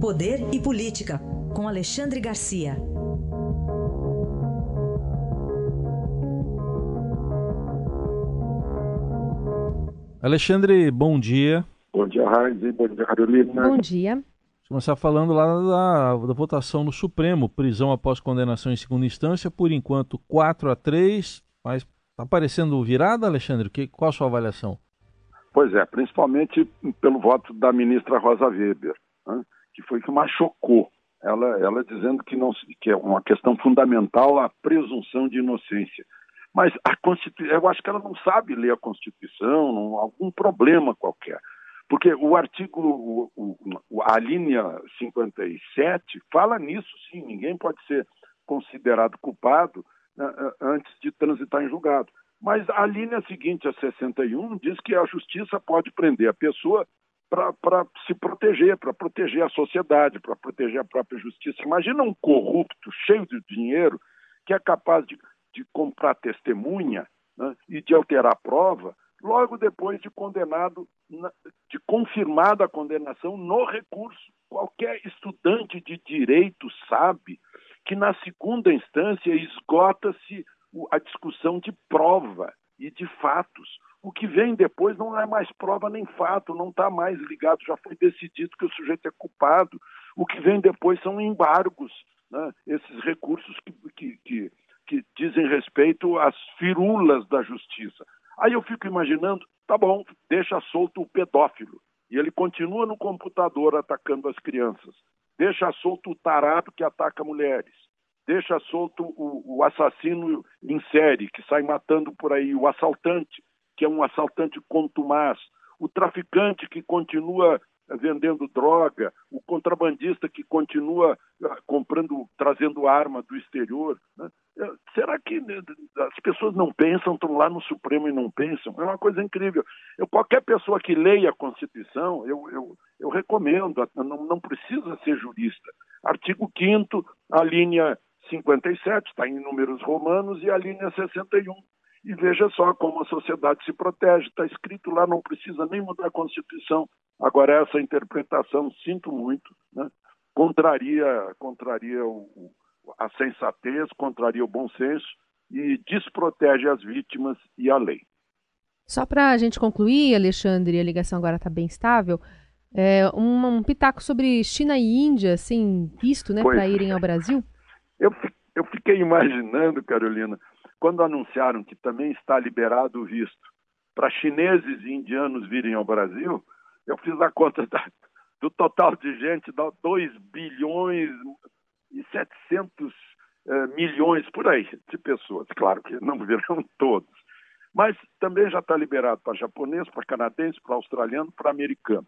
Poder e Política, com Alexandre Garcia. Alexandre, bom dia. Bom dia, Raíssa. Bom dia, Carolina. Bom dia. Vamos começar falando lá da, da, votação no Supremo, prisão após condenação em segunda instância, por enquanto 4 a 3, mas está parecendo virada, Alexandre? Que, qual a sua avaliação? Pois é, principalmente pelo voto da ministra Rosa Weber, né, que foi que mais chocou. Ela, ela dizendo que, não, que é uma questão fundamental a presunção de inocência. Mas a Constituição, eu acho que ela não sabe ler a Constituição, não, algum problema qualquer. Porque o artigo, o, o, a linha 57 fala nisso, sim, ninguém pode ser considerado culpado antes de transitar em julgado. Mas a linha seguinte, a 61, diz que a justiça pode prender a pessoa para se proteger, para proteger a sociedade, para proteger a própria justiça. Imagina um corrupto cheio de dinheiro que é capaz de de comprar testemunha né, e de alterar a prova, logo depois de condenado, de confirmada a condenação no recurso. Qualquer estudante de direito sabe que na segunda instância esgota-se a discussão de prova e de fatos. O que vem depois não é mais prova nem fato, não está mais ligado, já foi decidido que o sujeito é culpado. O que vem depois são embargos, né? esses recursos que, que, que que dizem respeito às firulas da justiça. Aí eu fico imaginando, tá bom, deixa solto o pedófilo. E ele continua no computador atacando as crianças. Deixa solto o tarado que ataca mulheres. Deixa solto o, o assassino em série, que sai matando por aí. O assaltante, que é um assaltante contumaz. O traficante que continua vendendo droga, o contrabandista que continua ah, comprando, trazendo arma do exterior. Né? É, será que né, as pessoas não pensam, estão lá no Supremo e não pensam? É uma coisa incrível. Eu, qualquer pessoa que leia a Constituição, eu, eu, eu recomendo, não, não precisa ser jurista. Artigo 5 a linha 57, está em números romanos, e a linha 61. E veja só como a sociedade se protege. Está escrito lá, não precisa nem mudar a Constituição. Agora, essa interpretação, sinto muito, né, contraria, contraria o, a sensatez, contraria o bom senso e desprotege as vítimas e a lei. Só para a gente concluir, Alexandre, a ligação agora está bem estável. É, um, um, pitaco sobre China e Índia, sem visto, né, para irem ao Brasil? Eu, eu fiquei imaginando, Carolina, quando anunciaram que também está liberado o visto para chineses e indianos virem ao Brasil, eu fiz a conta da, do total de gente, dá 2 bilhões e 700 eh, milhões por aí de pessoas. Claro que não virão todos. Mas também já está liberado para japonês, para canadense, para australiano, para americano.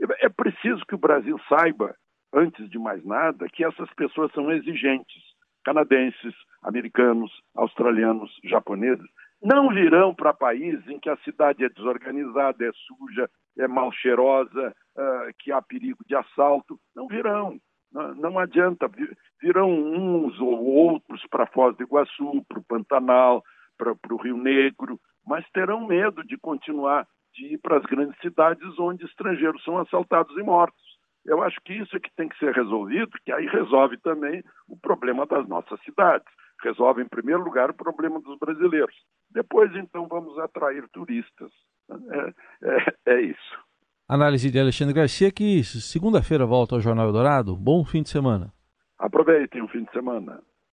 É preciso que o Brasil saiba, antes de mais nada, que essas pessoas são exigentes. Canadenses, americanos, australianos, japoneses, não virão para países em que a cidade é desorganizada, é suja, é mal cheirosa, uh, que há perigo de assalto. Não virão. Não, não adianta. Virão uns ou outros para Foz do Iguaçu, para o Pantanal, para o Rio Negro, mas terão medo de continuar de ir para as grandes cidades onde estrangeiros são assaltados e mortos. Eu acho que isso é que tem que ser resolvido, que aí resolve também o problema das nossas cidades. Resolve, em primeiro lugar, o problema dos brasileiros. Depois, então, vamos atrair turistas. É, é, é isso. Análise de Alexandre Garcia, que segunda-feira volta ao Jornal Eldorado. Bom fim de semana. Aproveitem o fim de semana.